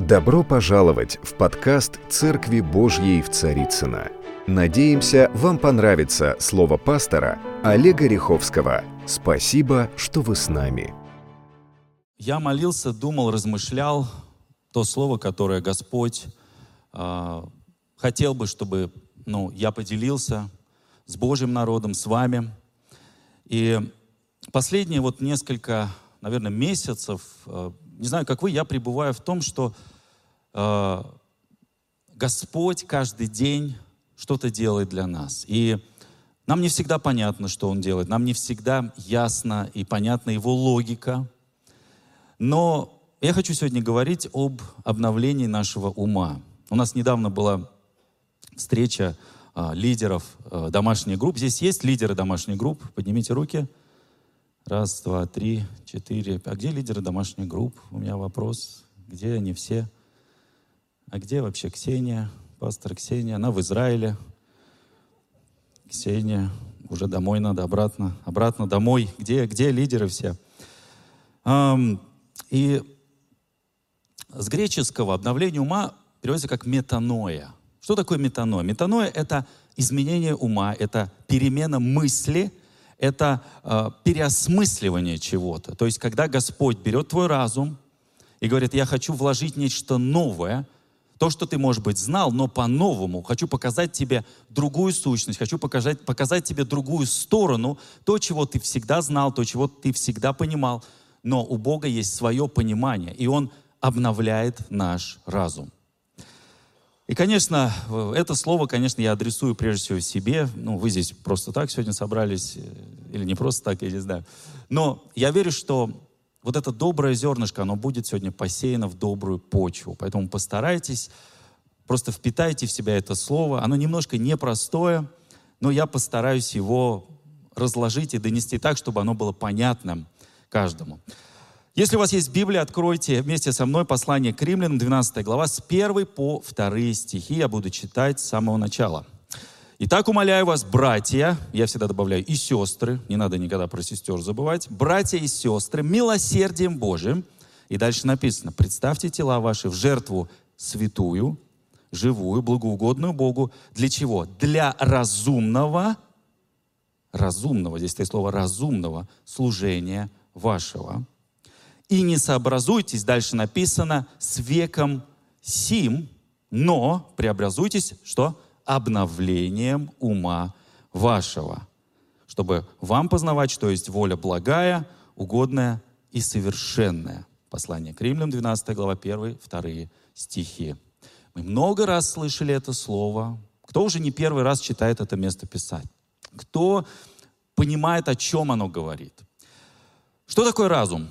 Добро пожаловать в подкаст «Церкви Божьей в Царицыно». Надеемся, вам понравится слово пастора Олега Риховского. Спасибо, что вы с нами. Я молился, думал, размышлял то слово, которое Господь э, хотел бы, чтобы ну, я поделился с Божьим народом, с вами. И последние вот несколько, наверное, месяцев, э, не знаю, как вы, я пребываю в том, что э, Господь каждый день что-то делает для нас. И нам не всегда понятно, что Он делает, нам не всегда ясно и понятна Его логика. Но я хочу сегодня говорить об обновлении нашего ума. У нас недавно была встреча э, лидеров э, домашних групп. Здесь есть лидеры домашних групп? Поднимите руки. Раз, два, три, четыре. А где лидеры домашних групп? У меня вопрос. Где они все? А где вообще Ксения? Пастор Ксения. Она в Израиле. Ксения. Уже домой надо, обратно. Обратно домой. Где, где лидеры все? И с греческого обновление ума переводится как метаноя. Что такое метаноя? Метаноя — это изменение ума, это перемена мысли — это э, переосмысливание чего-то. То есть, когда Господь берет твой разум и говорит, я хочу вложить нечто новое, то, что ты, может быть, знал, но по-новому. Хочу показать тебе другую сущность, хочу показать, показать тебе другую сторону, то, чего ты всегда знал, то, чего ты всегда понимал. Но у Бога есть свое понимание, и Он обновляет наш разум. И, конечно, это слово, конечно, я адресую прежде всего себе. Ну, вы здесь просто так сегодня собрались, э, или не просто так, я не знаю. Но я верю, что вот это доброе зернышко, оно будет сегодня посеяно в добрую почву. Поэтому постарайтесь, просто впитайте в себя это слово. Оно немножко непростое, но я постараюсь его разложить и донести так, чтобы оно было понятным каждому. Если у вас есть Библия, откройте вместе со мной послание к римлянам, 12 глава, с 1 по 2 стихи. Я буду читать с самого начала. Итак, умоляю вас, братья, я всегда добавляю, и сестры, не надо никогда про сестер забывать, братья и сестры, милосердием Божиим, и дальше написано, представьте тела ваши в жертву святую, живую, благоугодную Богу. Для чего? Для разумного, разумного, здесь стоит слово разумного служения вашего и не сообразуйтесь, дальше написано, с веком сим, но преобразуйтесь, что? Обновлением ума вашего, чтобы вам познавать, что есть воля благая, угодная и совершенная. Послание к Римлянам, 12 глава, 1, 2 стихи. Мы много раз слышали это слово. Кто уже не первый раз читает это место писать? Кто понимает, о чем оно говорит? Что такое разум?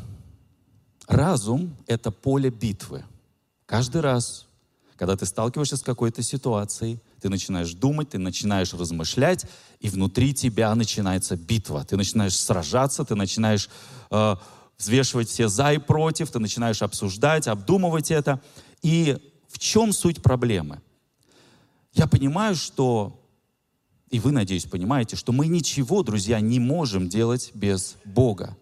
Разум — это поле битвы. Каждый раз, когда ты сталкиваешься с какой-то ситуацией, ты начинаешь думать, ты начинаешь размышлять, и внутри тебя начинается битва. Ты начинаешь сражаться, ты начинаешь э, взвешивать все за и против, ты начинаешь обсуждать, обдумывать это. И в чем суть проблемы? Я понимаю, что, и вы, надеюсь, понимаете, что мы ничего, друзья, не можем делать без Бога.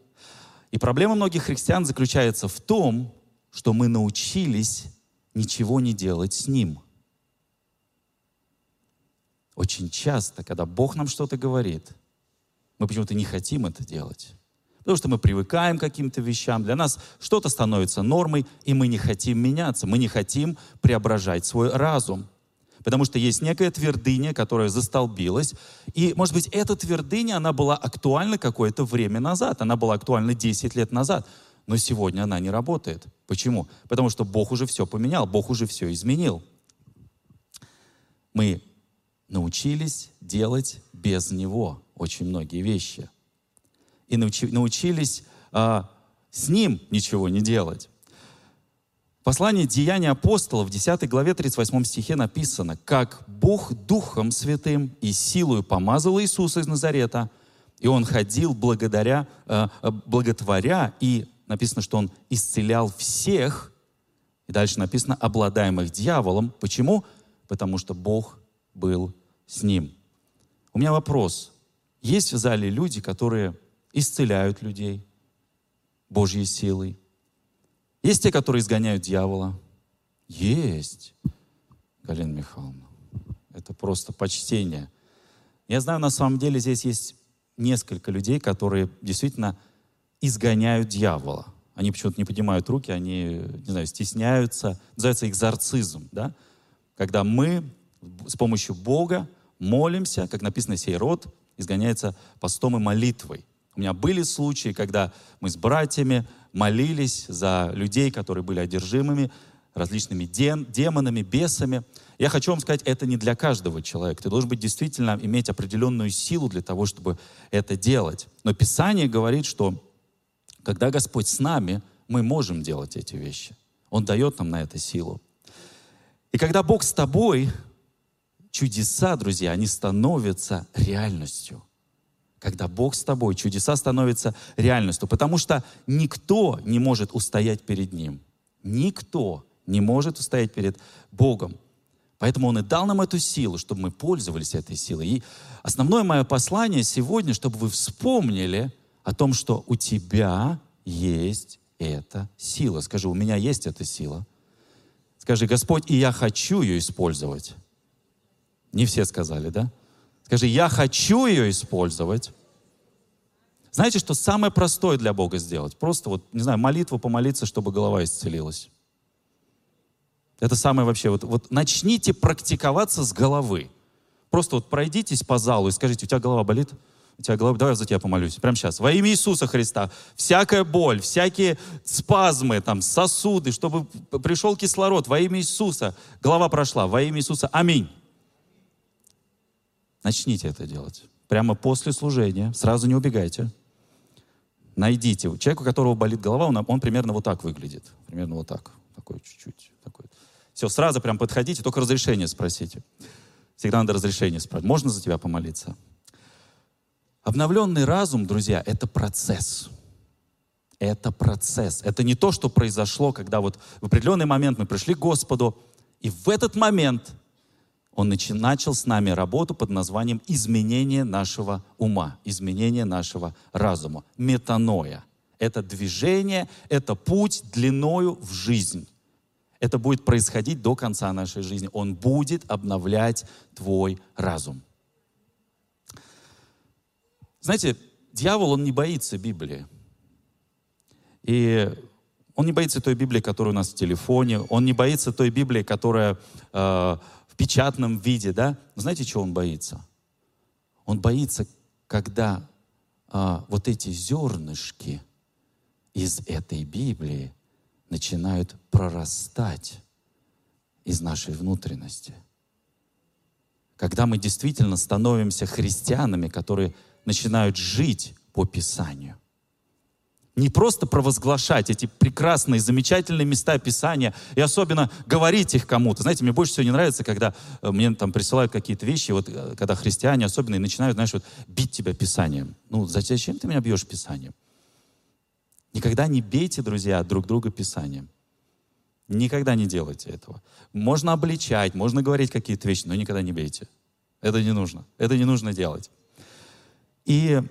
И проблема многих христиан заключается в том, что мы научились ничего не делать с Ним. Очень часто, когда Бог нам что-то говорит, мы почему-то не хотим это делать. Потому что мы привыкаем к каким-то вещам, для нас что-то становится нормой, и мы не хотим меняться, мы не хотим преображать свой разум потому что есть некая твердыня, которая застолбилась. И, может быть, эта твердыня, она была актуальна какое-то время назад, она была актуальна 10 лет назад, но сегодня она не работает. Почему? Потому что Бог уже все поменял, Бог уже все изменил. Мы научились делать без Него очень многие вещи. И научи, научились а, с Ним ничего не делать. Послание Деяния апостолов в 10 главе 38 стихе написано, как Бог Духом Святым и силою помазал Иисуса из Назарета, и Он ходил благодаря, э, э, благотворя, и написано, что Он исцелял всех, и дальше написано, обладаемых дьяволом. Почему? Потому что Бог был с ним. У меня вопрос. Есть в зале люди, которые исцеляют людей Божьей силой, есть те, которые изгоняют дьявола. Есть, Галина Михайловна. Это просто почтение. Я знаю, на самом деле здесь есть несколько людей, которые действительно изгоняют дьявола. Они почему-то не поднимают руки, они, не знаю, стесняются. Называется экзорцизм, да? Когда мы с помощью Бога молимся, как написано, сей род изгоняется постом и молитвой. У меня были случаи, когда мы с братьями молились за людей, которые были одержимыми различными демонами, бесами. Я хочу вам сказать, это не для каждого человека. Ты должен быть действительно иметь определенную силу для того, чтобы это делать. Но Писание говорит, что когда Господь с нами, мы можем делать эти вещи. Он дает нам на это силу. И когда Бог с тобой, чудеса, друзья, они становятся реальностью. Когда Бог с тобой, чудеса становятся реальностью. Потому что никто не может устоять перед Ним. Никто не может устоять перед Богом. Поэтому Он и дал нам эту силу, чтобы мы пользовались этой силой. И основное мое послание сегодня, чтобы вы вспомнили о том, что у тебя есть эта сила. Скажи, у меня есть эта сила. Скажи, Господь, и я хочу ее использовать. Не все сказали, да? Скажи, я хочу ее использовать. Знаете, что самое простое для Бога сделать? Просто вот, не знаю, молитву помолиться, чтобы голова исцелилась. Это самое вообще, вот, вот начните практиковаться с головы. Просто вот пройдитесь по залу и скажите, у тебя голова болит? У тебя голова, давай я за тебя помолюсь. Прямо сейчас. Во имя Иисуса Христа. Всякая боль, всякие спазмы, там, сосуды, чтобы пришел кислород. Во имя Иисуса. Голова прошла. Во имя Иисуса. Аминь. Начните это делать. Прямо после служения. Сразу не убегайте. Найдите. Человек, у которого болит голова, он, он примерно вот так выглядит. Примерно вот так. Такой чуть-чуть. Такой. Все, сразу прям подходите, только разрешение спросите. Всегда надо разрешение спрашивать. Можно за тебя помолиться? Обновленный разум, друзья, это процесс. Это процесс. Это не то, что произошло, когда вот в определенный момент мы пришли к Господу, и в этот момент Он начал с нами работу под названием изменение нашего ума, изменение нашего разума, метаноя. Это движение, это путь длиною в жизнь это будет происходить до конца нашей жизни. Он будет обновлять твой разум. Знаете, дьявол, он не боится Библии. И он не боится той Библии, которая у нас в телефоне. Он не боится той Библии, которая э, печатном виде, да? Но знаете, чего он боится? Он боится, когда э, вот эти зернышки из этой Библии начинают прорастать из нашей внутренности. Когда мы действительно становимся христианами, которые начинают жить по Писанию. Не просто провозглашать эти прекрасные, замечательные места Писания и особенно говорить их кому-то. Знаете, мне больше всего не нравится, когда э, мне там присылают какие-то вещи, вот э, когда христиане особенно и начинают, знаешь, вот бить тебя Писанием. Ну, зачем ты меня бьешь Писанием? Никогда не бейте, друзья, друг друга Писанием. Никогда не делайте этого. Можно обличать, можно говорить какие-то вещи, но никогда не бейте. Это не нужно. Это не нужно делать. И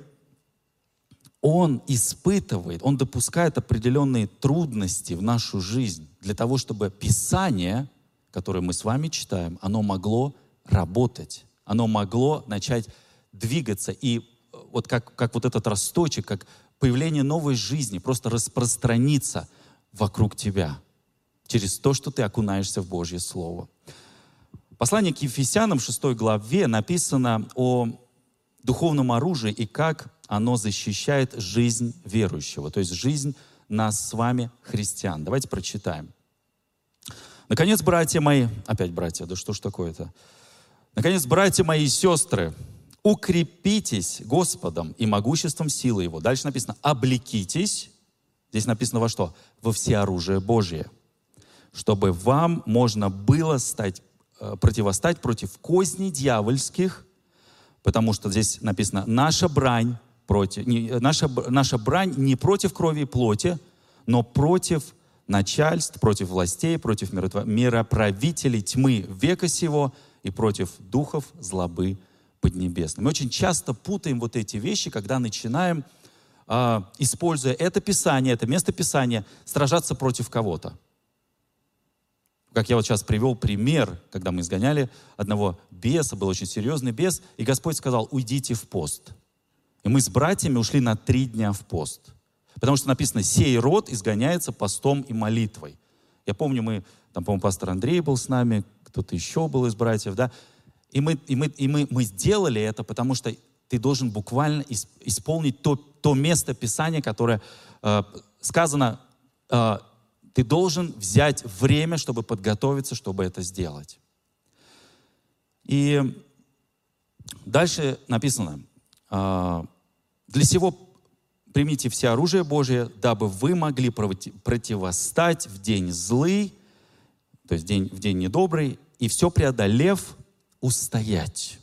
он испытывает, он допускает определенные трудности в нашу жизнь для того, чтобы Писание, которое мы с вами читаем, оно могло работать, оно могло начать двигаться. И вот как, как вот этот росточек, как появление новой жизни просто распространится вокруг тебя через то, что ты окунаешься в Божье Слово. Послание к Ефесянам 6 главе написано о духовном оружии и как оно защищает жизнь верующего, то есть жизнь нас с вами, христиан. Давайте прочитаем. Наконец, братья мои, опять братья, да что ж такое-то? Наконец, братья мои и сестры, укрепитесь Господом и могуществом силы Его. Дальше написано, облекитесь. Здесь написано во что? Во всеоружие Божие. Чтобы вам можно было стать, э, противостать против козней дьявольских, потому что здесь написано, наша брань, против, не, наша, наша брань не против крови и плоти, но против начальств, против властей, против мироправителей тьмы века сего и против духов злобы Поднебесной. Мы очень часто путаем вот эти вещи, когда начинаем, э, используя это Писание, это место Писания, сражаться против кого-то. Как я вот сейчас привел пример, когда мы изгоняли одного беса, был очень серьезный бес, и Господь сказал, уйдите в пост. И мы с братьями ушли на три дня в пост. Потому что написано, сей род изгоняется постом и молитвой. Я помню, мы, там, по-моему, пастор Андрей был с нами, кто-то еще был из братьев, да, и мы, и мы, и мы, мы сделали это, потому что ты должен буквально исполнить то, то место Писания, которое э, сказано, э, ты должен взять время, чтобы подготовиться, чтобы это сделать. И дальше написано, э, для сего примите все оружие Божие, дабы вы могли противостать в день злый, то есть день, в день недобрый, и все преодолев, устоять.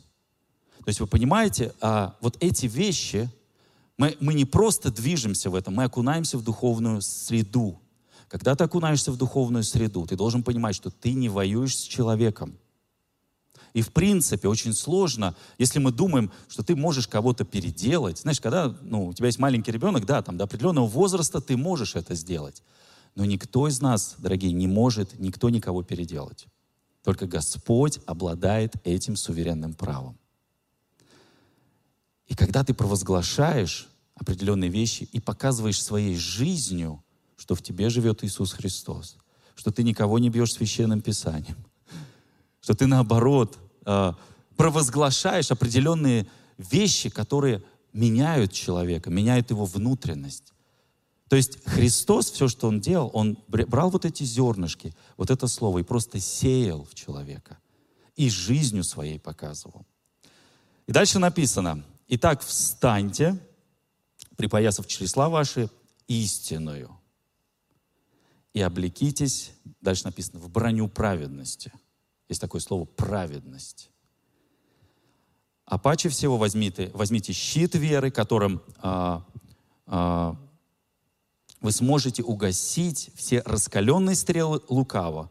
То есть вы понимаете, а, вот эти вещи, мы, мы не просто движемся в этом, мы окунаемся в духовную среду. Когда ты окунаешься в духовную среду, ты должен понимать, что ты не воюешь с человеком. И в принципе очень сложно, если мы думаем, что ты можешь кого-то переделать. Знаешь, когда ну, у тебя есть маленький ребенок, да, там до определенного возраста ты можешь это сделать. Но никто из нас, дорогие, не может никто никого переделать. Только Господь обладает этим суверенным правом. И когда ты провозглашаешь определенные вещи и показываешь своей жизнью, что в тебе живет Иисус Христос, что ты никого не бьешь священным писанием, что ты наоборот провозглашаешь определенные вещи, которые меняют человека, меняют его внутренность. То есть Христос, все, что Он делал, Он брал вот эти зернышки, вот это слово, и просто сеял в человека. И жизнью своей показывал. И дальше написано, «Итак, встаньте, припоясав чресла ваши истинную, и облекитесь, дальше написано, в броню праведности». Есть такое слово «праведность». А паче всего возьмите, возьмите щит веры, которым а, а, вы сможете угасить все раскаленные стрелы лукава.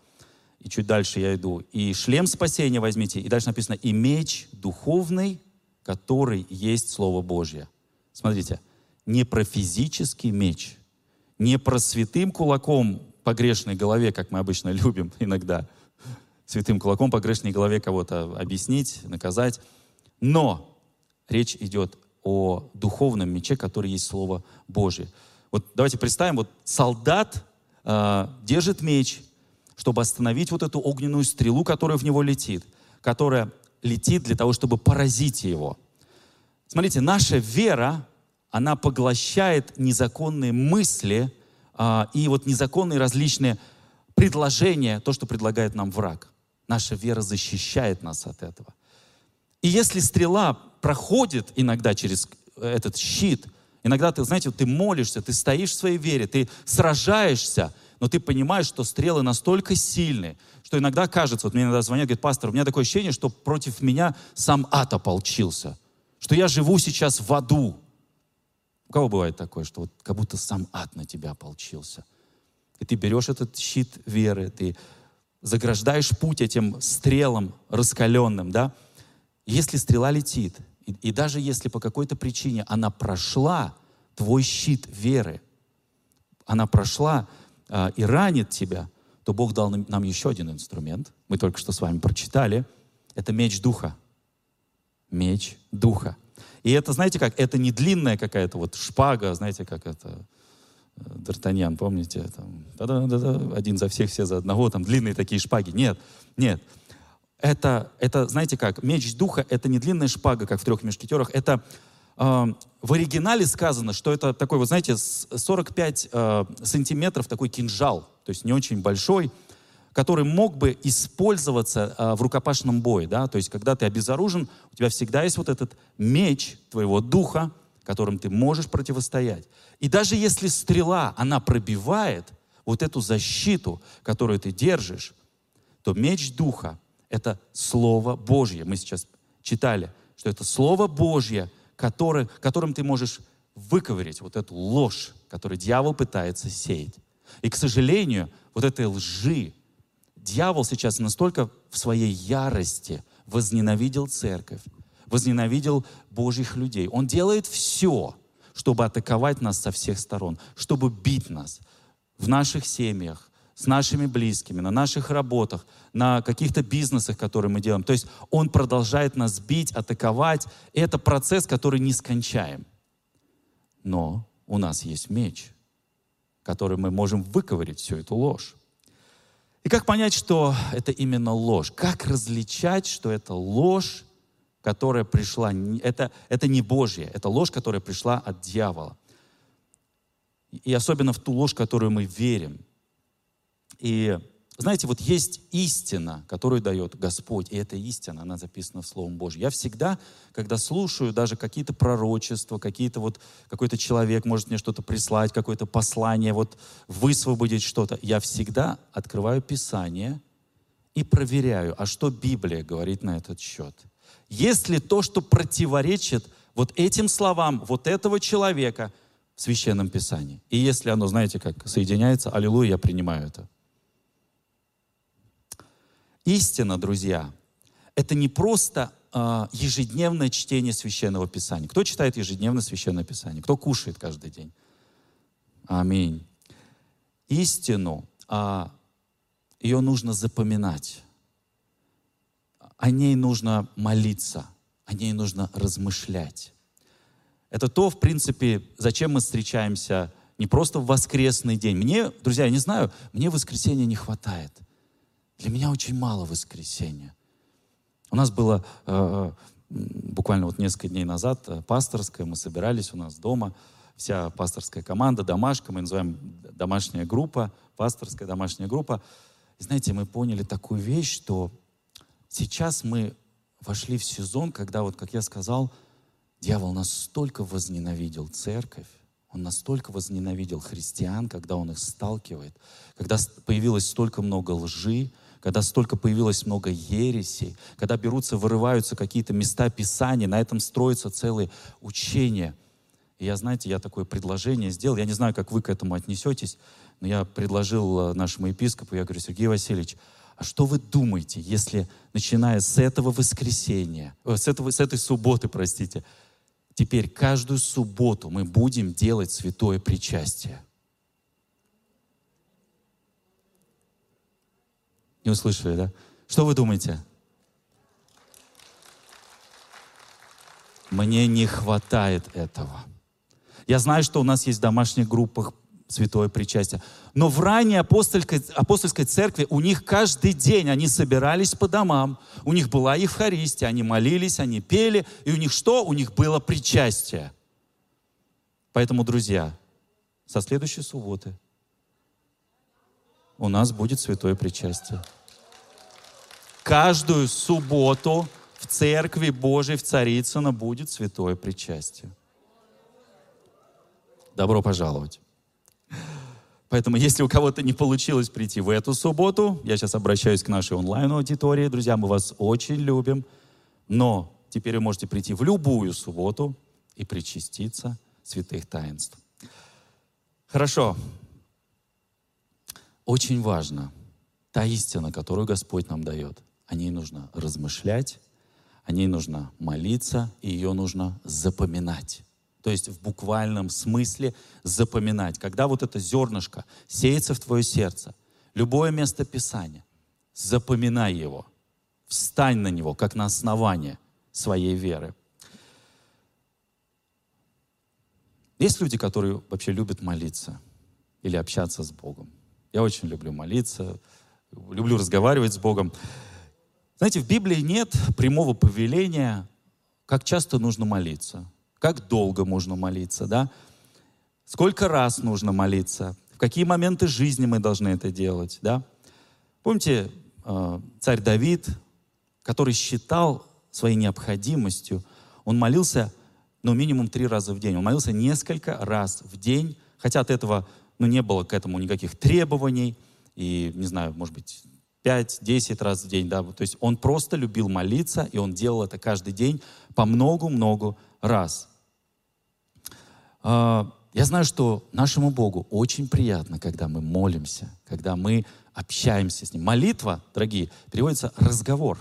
И чуть дальше я иду. И шлем спасения возьмите. И дальше написано, и меч духовный, который есть Слово Божье. Смотрите, не про физический меч, не про святым кулаком по грешной голове, как мы обычно любим иногда, святым кулаком по грешной голове кого-то объяснить, наказать. Но речь идет о духовном мече, который есть Слово Божье. Вот давайте представим, вот солдат э, держит меч, чтобы остановить вот эту огненную стрелу, которая в него летит, которая летит для того, чтобы поразить его. Смотрите, наша вера, она поглощает незаконные мысли э, и вот незаконные различные предложения, то, что предлагает нам враг. Наша вера защищает нас от этого. И если стрела проходит иногда через этот щит – Иногда ты, знаете, ты молишься, ты стоишь в своей вере, ты сражаешься, но ты понимаешь, что стрелы настолько сильные, что иногда кажется, вот мне иногда звонят, говорит, пастор, у меня такое ощущение, что против меня сам ад ополчился, что я живу сейчас в аду. У кого бывает такое, что вот как будто сам ад на тебя ополчился? И ты берешь этот щит веры, ты заграждаешь путь этим стрелам раскаленным, да? Если стрела летит, и, и даже если по какой-то причине она прошла твой щит веры, она прошла э, и ранит тебя, то Бог дал нам, нам еще один инструмент. Мы только что с вами прочитали. Это меч духа. Меч духа. И это, знаете как, это не длинная какая-то вот шпага, знаете, как это, Д'Артаньян, помните, там, да-да-да, один за всех, все за одного, там длинные такие шпаги. Нет, нет. Это, это, знаете как, меч духа — это не длинная шпага, как в трех мешкетерах, это э, в оригинале сказано, что это такой, вот знаете, 45 э, сантиметров такой кинжал, то есть не очень большой, который мог бы использоваться э, в рукопашном бое, да, то есть когда ты обезоружен, у тебя всегда есть вот этот меч твоего духа, которым ты можешь противостоять. И даже если стрела, она пробивает вот эту защиту, которую ты держишь, то меч духа это Слово Божье. Мы сейчас читали, что это Слово Божье, который, которым ты можешь выковырять вот эту ложь, которую дьявол пытается сеять. И, к сожалению, вот этой лжи дьявол сейчас настолько в своей ярости возненавидел церковь, возненавидел Божьих людей. Он делает все, чтобы атаковать нас со всех сторон, чтобы бить нас в наших семьях, с нашими близкими, на наших работах, на каких-то бизнесах, которые мы делаем. То есть он продолжает нас бить, атаковать. И это процесс, который не скончаем. Но у нас есть меч, который мы можем выковырить всю эту ложь. И как понять, что это именно ложь? Как различать, что это ложь, которая пришла, это, это не Божья, это ложь, которая пришла от дьявола. И особенно в ту ложь, которую мы верим. И знаете, вот есть истина, которую дает Господь, и эта истина, она записана в Словом Божьем. Я всегда, когда слушаю даже какие-то пророчества, какие-то вот, какой-то человек может мне что-то прислать, какое-то послание, вот высвободить что-то, я всегда открываю Писание и проверяю, а что Библия говорит на этот счет. Если то, что противоречит вот этим словам вот этого человека в Священном Писании, и если оно, знаете, как соединяется, аллилуйя, я принимаю это. Истина, друзья, это не просто э, ежедневное чтение священного писания. Кто читает ежедневно священное писание? Кто кушает каждый день? Аминь. Истину, э, ее нужно запоминать. О ней нужно молиться, о ней нужно размышлять. Это то, в принципе, зачем мы встречаемся не просто в воскресный день. Мне, друзья, я не знаю, мне воскресенья не хватает – для меня очень мало воскресенья. У нас было э, буквально вот несколько дней назад э, пасторское, мы собирались у нас дома, вся пасторская команда, домашка, мы называем домашняя группа, пасторская домашняя группа. И знаете, мы поняли такую вещь, что сейчас мы вошли в сезон, когда, вот как я сказал, дьявол настолько возненавидел церковь, он настолько возненавидел христиан, когда он их сталкивает, когда появилось столько много лжи, когда столько появилось много ересей, когда берутся, вырываются какие-то места Писания, на этом строятся целые учения. И я, знаете, я такое предложение сделал, я не знаю, как вы к этому отнесетесь, но я предложил э, нашему епископу, я говорю, Сергей Васильевич, что вы думаете, если, начиная с этого воскресенья, э, с, этого, с этой субботы, простите, теперь каждую субботу мы будем делать святое причастие? Не услышали, да? Что вы думаете? Мне не хватает этого. Я знаю, что у нас есть в домашних группах святое причастие. Но в ранней апостольской, апостольской церкви у них каждый день они собирались по домам, у них была Евхаристия, они молились, они пели, и у них что? У них было причастие. Поэтому, друзья, со следующей субботы у нас будет святое причастие. Каждую субботу в Церкви Божией в Царицыно будет святое причастие. Добро пожаловать. Поэтому, если у кого-то не получилось прийти в эту субботу, я сейчас обращаюсь к нашей онлайн-аудитории. Друзья, мы вас очень любим. Но теперь вы можете прийти в любую субботу и причаститься святых таинств. Хорошо. Очень важно та истина, которую Господь нам дает. О ней нужно размышлять, о ней нужно молиться, и ее нужно запоминать. То есть в буквальном смысле запоминать. Когда вот это зернышко сеется в твое сердце, любое место Писания, запоминай его, встань на него, как на основание своей веры. Есть люди, которые вообще любят молиться или общаться с Богом. Я очень люблю молиться, люблю разговаривать с Богом. Знаете, в Библии нет прямого повеления, как часто нужно молиться, как долго можно молиться, да? Сколько раз нужно молиться, в какие моменты жизни мы должны это делать, да? Помните, э, царь Давид, который считал своей необходимостью, он молился, ну, минимум три раза в день. Он молился несколько раз в день, хотя от этого ну, не было к этому никаких требований, и, не знаю, может быть, 5-10 раз в день, да, то есть он просто любил молиться, и он делал это каждый день по много-много раз. А, я знаю, что нашему Богу очень приятно, когда мы молимся, когда мы общаемся с Ним. Молитва, дорогие, переводится разговор.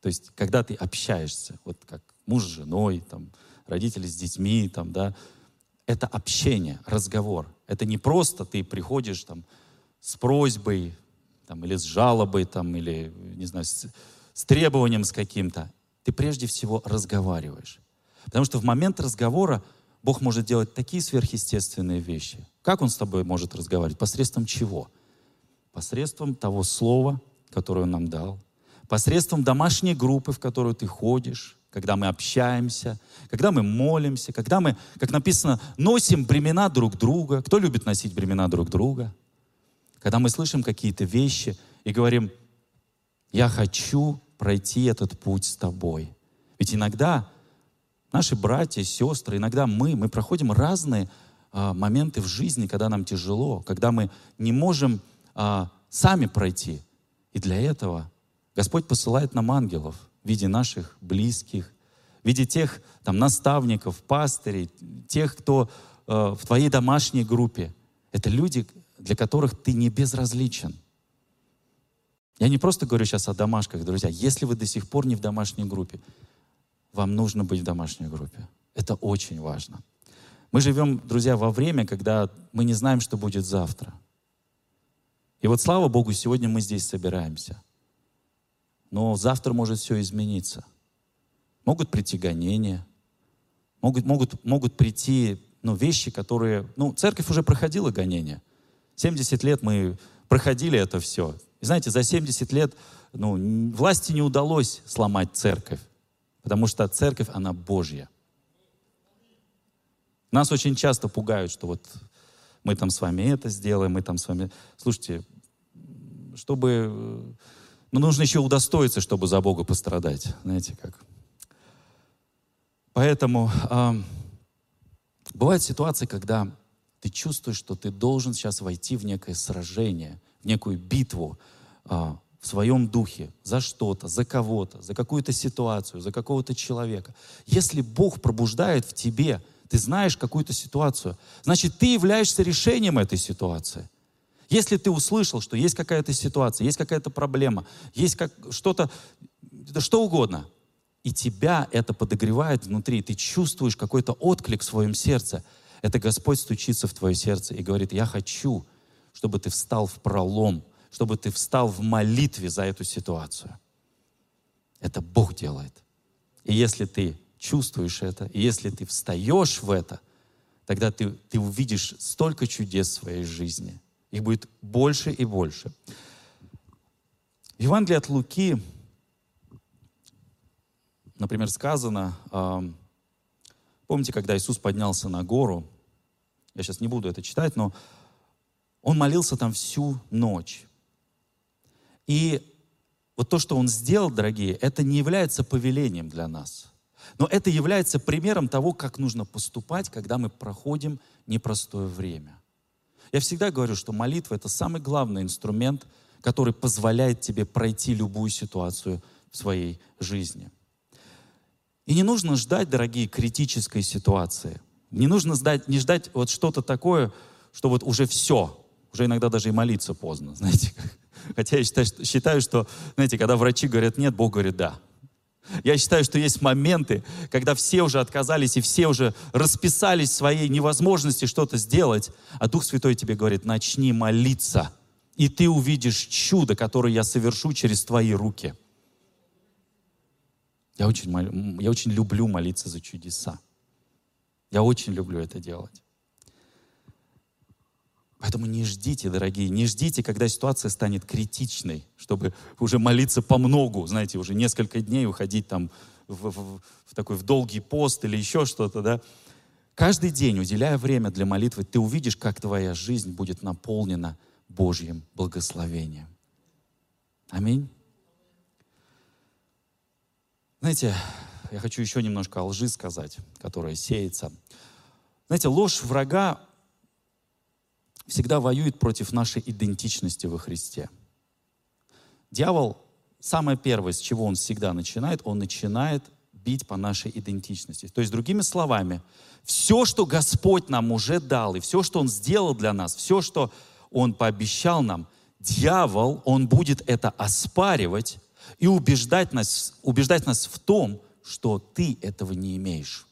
То есть, когда ты общаешься, вот как муж с женой, там, родители с детьми, там, да, это общение, разговор. Это не просто ты приходишь там, с просьбой, там, или с жалобой, там, или, не знаю, с, с требованием с каким-то. Ты прежде всего разговариваешь. Потому что в момент разговора Бог может делать такие сверхъестественные вещи. Как Он с тобой может разговаривать? Посредством чего? Посредством того слова, которое Он нам дал. Посредством домашней группы, в которую ты ходишь, когда мы общаемся, когда мы молимся, когда мы, как написано, носим бремена друг друга. Кто любит носить бремена друг друга? Когда мы слышим какие-то вещи и говорим, я хочу пройти этот путь с тобой. Ведь иногда наши братья, сестры, иногда мы, мы проходим разные а, моменты в жизни, когда нам тяжело, когда мы не можем а, сами пройти. И для этого Господь посылает нам ангелов в виде наших близких, в виде тех там, наставников, пастырей, тех, кто э, в твоей домашней группе. Это люди, для которых ты не безразличен. Я не просто говорю сейчас о домашках, друзья. Если вы до сих пор не в домашней группе, вам нужно быть в домашней группе. Это очень важно. Мы живем, друзья, во время, когда мы не знаем, что будет завтра. И вот слава Богу, сегодня мы здесь собираемся. Но завтра может все измениться. Могут прийти гонения, могут, могут, могут прийти ну, вещи, которые... Ну, церковь уже проходила гонения. 70 лет мы проходили это все. И знаете, за 70 лет ну, власти не удалось сломать церковь, потому что церковь, она Божья. Нас очень часто пугают, что вот мы там с вами это сделаем, мы там с вами... Слушайте, чтобы... Ну, нужно еще удостоиться, чтобы за Бога пострадать. Знаете как? Поэтому э, бывают ситуации, когда ты чувствуешь, что ты должен сейчас войти в некое сражение, в некую битву а, в своем духе за что-то, за кого-то, за какую-то ситуацию, за какого-то человека. Если Бог пробуждает в тебе, ты знаешь какую-то ситуацию, значит, ты являешься решением этой ситуации. Если ты услышал, что есть какая-то ситуация, есть какая-то проблема, есть как, что-то, что угодно, и тебя это подогревает внутри, ты чувствуешь какой-то отклик в своем сердце – это Господь стучится в твое сердце и говорит, я хочу, чтобы ты встал в пролом, чтобы ты встал в молитве за эту ситуацию. Это Бог делает. И если ты чувствуешь это, и если ты встаешь в это, тогда ты, ты увидишь столько чудес в своей жизни. Их будет больше и больше. В Евангелии от Луки, например, сказано, Помните, когда Иисус поднялся на гору, я сейчас не буду это читать, но он молился там всю ночь. И вот то, что он сделал, дорогие, это не является повелением для нас. Но это является примером того, как нужно поступать, когда мы проходим непростое время. Я всегда говорю, что молитва — это самый главный инструмент, который позволяет тебе пройти любую ситуацию в своей жизни. И не нужно ждать, дорогие, критической ситуации. Не нужно ждать, не ждать вот что-то такое, что вот уже все. Уже иногда даже и молиться поздно, знаете. Хотя я считаю, считаю, что, знаете, когда врачи говорят нет, Бог говорит да. Я считаю, что есть моменты, когда все уже отказались и все уже расписались в своей невозможности что-то сделать, а Дух Святой тебе говорит, начни молиться, и ты увидишь чудо, которое я совершу через твои руки – я очень, молю, я очень люблю молиться за чудеса. Я очень люблю это делать. Поэтому не ждите, дорогие, не ждите, когда ситуация станет критичной, чтобы уже молиться по многу, знаете, уже несколько дней уходить там в, в, в такой в долгий пост или еще что-то, да. Каждый день, уделяя время для молитвы, ты увидишь, как твоя жизнь будет наполнена Божьим благословением. Аминь. Знаете, я хочу еще немножко о лжи сказать, которая сеется. Знаете, ложь врага всегда воюет против нашей идентичности во Христе. Дьявол, самое первое, с чего он всегда начинает, он начинает бить по нашей идентичности. То есть, другими словами, все, что Господь нам уже дал, и все, что Он сделал для нас, все, что Он пообещал нам, дьявол, он будет это оспаривать и убеждать нас, убеждать нас в том, что ты этого не имеешь.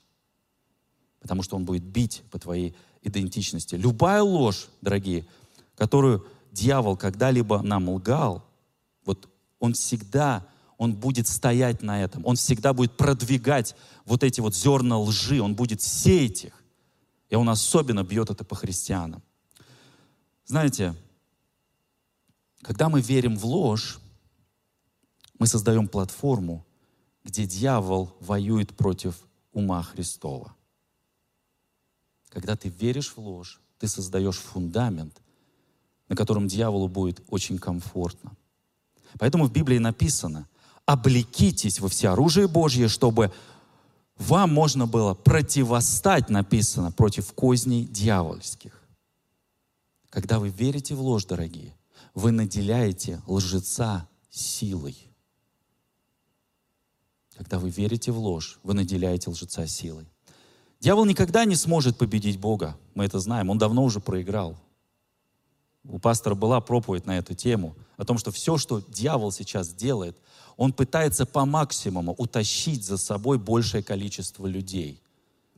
Потому что он будет бить по твоей идентичности. Любая ложь, дорогие, которую дьявол когда-либо нам лгал, вот он всегда, он будет стоять на этом, он всегда будет продвигать вот эти вот зерна лжи, он будет сеять их. И он особенно бьет это по христианам. Знаете, когда мы верим в ложь, мы создаем платформу, где дьявол воюет против ума Христова. Когда ты веришь в ложь, ты создаешь фундамент, на котором дьяволу будет очень комфортно. Поэтому в Библии написано, облекитесь во всеоружие Божье, чтобы вам можно было противостать, написано, против козней дьявольских. Когда вы верите в ложь, дорогие, вы наделяете лжеца силой. Когда вы верите в ложь, вы наделяете лжеца силой. Дьявол никогда не сможет победить Бога. Мы это знаем. Он давно уже проиграл. У пастора была проповедь на эту тему, о том, что все, что дьявол сейчас делает, он пытается по максимуму утащить за собой большее количество людей.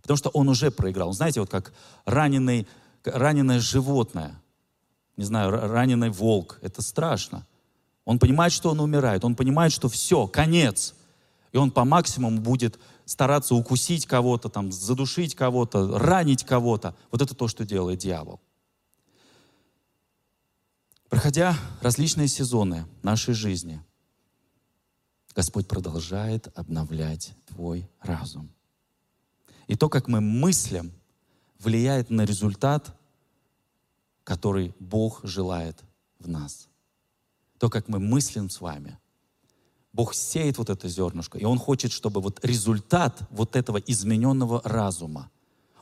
Потому что он уже проиграл. Знаете, вот как раненый, раненое животное, не знаю, раненый волк, это страшно. Он понимает, что он умирает, он понимает, что все, конец. И он по максимуму будет стараться укусить кого-то, там, задушить кого-то, ранить кого-то. Вот это то, что делает дьявол. Проходя различные сезоны нашей жизни, Господь продолжает обновлять твой разум. И то, как мы мыслим, влияет на результат, который Бог желает в нас. То, как мы мыслим с вами. Бог сеет вот это зернышко, и Он хочет, чтобы вот результат вот этого измененного разума,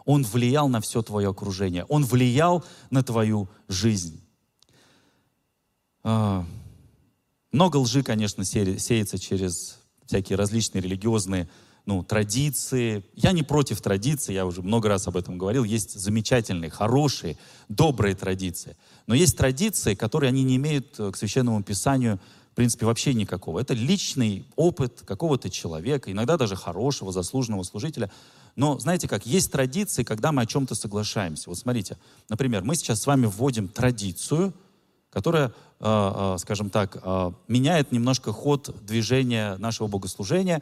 он влиял на все твое окружение, он влиял на твою жизнь. А, много лжи, конечно, сеется через всякие различные религиозные ну, традиции. Я не против традиций, я уже много раз об этом говорил. Есть замечательные, хорошие, добрые традиции. Но есть традиции, которые они не имеют э, к священному писанию, в принципе, вообще никакого. Это личный опыт какого-то человека, иногда даже хорошего, заслуженного служителя. Но знаете как, есть традиции, когда мы о чем-то соглашаемся. Вот смотрите, например, мы сейчас с вами вводим традицию – которая, а, а, скажем так, а, меняет немножко ход движения нашего богослужения.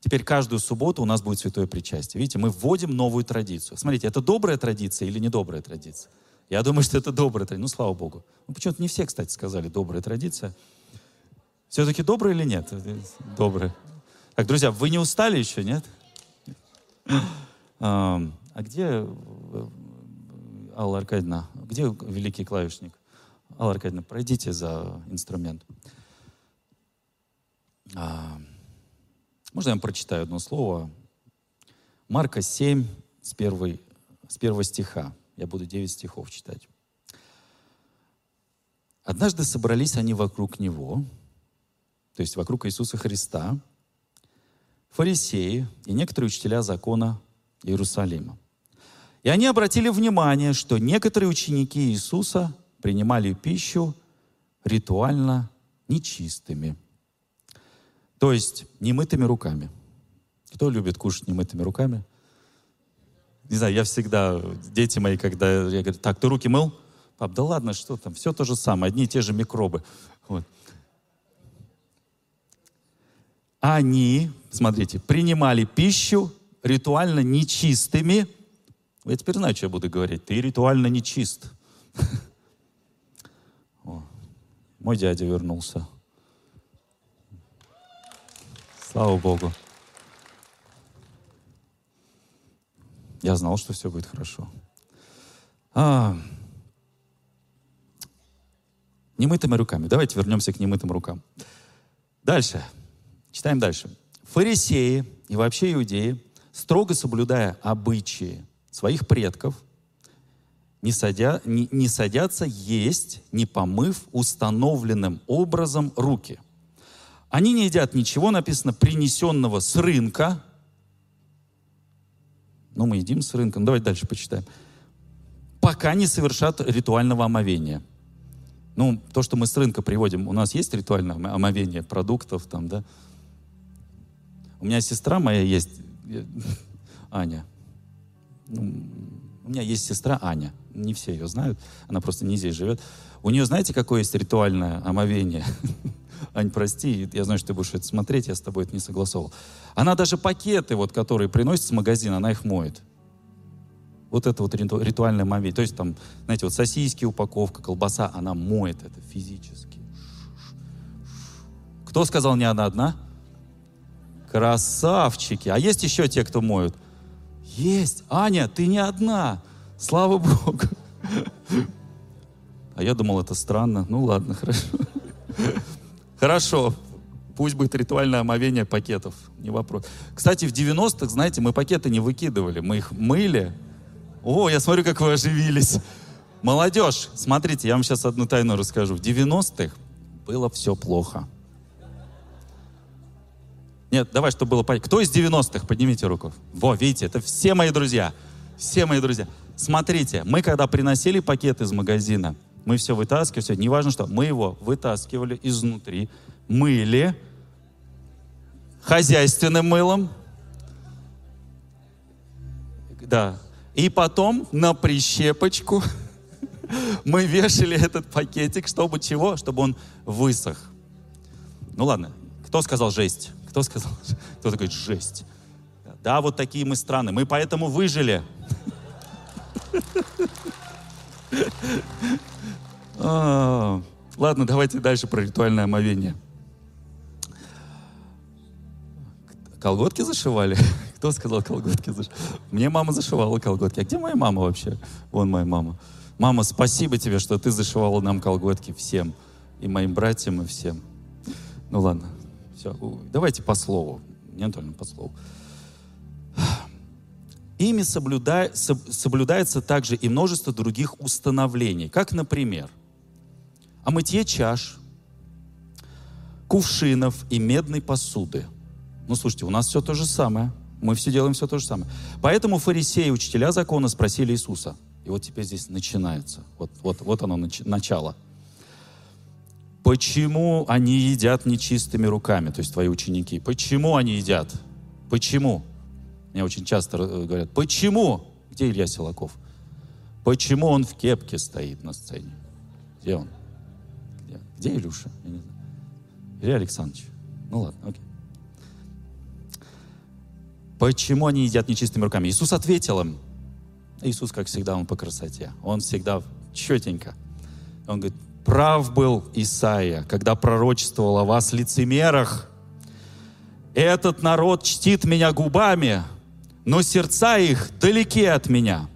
Теперь каждую субботу у нас будет святое причастие. Видите, мы вводим новую традицию. Смотрите, это добрая традиция или недобрая традиция? Я думаю, что это добрая традиция. Ну, слава Богу. Ну, почему-то не все, кстати, сказали добрая традиция. Все-таки добрая или нет? Добрая. Так, друзья, вы не устали еще, нет? А где э, Алла Аркадьевна? Где великий клавишник? Алла Аркадьевна, пройдите за инструмент. А, можно я вам прочитаю одно слово? Марка 7, с, первой, с первого стиха. Я буду 9 стихов читать. Однажды собрались они вокруг Него, то есть вокруг Иисуса Христа, фарисеи и некоторые учителя закона Иерусалима. И они обратили внимание, что некоторые ученики Иисуса принимали пищу ритуально нечистыми. То есть немытыми руками. Кто любит кушать немытыми руками? Не знаю, я всегда, дети мои, когда я говорю, так, ты руки мыл? Пап, да ладно, что там, все то же самое, одни и те же микробы. Вот. Они, смотрите, принимали пищу ритуально нечистыми. Я теперь знаю, что я буду говорить. Ты ритуально нечист. Мой дядя вернулся. Слава Богу. Я знал, что все будет хорошо. А, немытыми руками. Давайте вернемся к немытым рукам. Дальше. Читаем дальше. Фарисеи и вообще иудеи, строго соблюдая обычаи своих предков – не, садя, не, не садятся есть, не помыв установленным образом руки. Они не едят ничего, написано, принесенного с рынка. Ну, мы едим с рынка. Ну, давайте дальше почитаем. Пока не совершат ритуального омовения. Ну, то, что мы с рынка приводим, у нас есть ритуальное омовение продуктов там, да? У меня сестра моя есть, Аня. Ну, у меня есть сестра Аня. не все ее знают, она просто не здесь живет. У нее, знаете, какое есть ритуальное омовение? Ань, прости, я знаю, что ты будешь это смотреть, я с тобой это не согласовал. Она даже пакеты, вот, которые приносит с магазина, она их моет. Вот это вот ритуальное омовение. То есть там, знаете, вот сосиски, упаковка, колбаса, она моет это физически. Кто сказал не она одна? Красавчики. А есть еще те, кто моют? Есть. Аня, ты не одна. Слава Богу. А я думал, это странно. Ну ладно, хорошо. Хорошо. Пусть будет ритуальное омовение пакетов. Не вопрос. Кстати, в 90-х, знаете, мы пакеты не выкидывали. Мы их мыли. О, я смотрю, как вы оживились. Молодежь, смотрите, я вам сейчас одну тайну расскажу. В 90-х было все плохо. Нет, давай, чтобы было понятно. Кто из 90-х? Поднимите руку. Во, видите, это все мои друзья. Все мои друзья. Смотрите, мы когда приносили пакет из магазина, мы все вытаскивали, все, неважно что, мы его вытаскивали изнутри, мыли хозяйственным мылом, да, и потом на прищепочку мы вешали этот пакетик, чтобы чего? Чтобы он высох. Ну ладно, кто сказал жесть? Кто сказал? Кто такой жесть? Да, вот такие мы страны. Мы поэтому выжили. А, ладно, давайте дальше про ритуальное омовение. Колготки зашивали? Кто сказал колготки зашивали? Мне мама зашивала колготки. А где моя мама вообще? Вон моя мама. Мама, спасибо тебе, что ты зашивала нам колготки всем. И моим братьям, и всем. Ну ладно. Все. Давайте по слову. Не Анатольевна, по слову. Ими соблюда... соблюдается также и множество других установлений, как, например, о мытье чаш, кувшинов и медной посуды. Ну, слушайте, у нас все то же самое. Мы все делаем все то же самое. Поэтому фарисеи, учителя закона спросили Иисуса. И вот теперь здесь начинается. Вот, вот, вот оно, нач, начало. Почему они едят нечистыми руками, то есть твои ученики? Почему они едят? Почему? Мне очень часто э, говорят, почему? Где Илья Силаков? Почему он в кепке стоит на сцене? Где он? Где, Где Илюша? Я не знаю. Илья Александрович. Ну ладно, окей. Почему они едят нечистыми руками? Иисус ответил им. Иисус, как всегда, он по красоте. Он всегда четенько. Он говорит, прав был Исаия, когда пророчествовал о вас лицемерах. Этот народ чтит меня губами, но сердца их далеки от меня.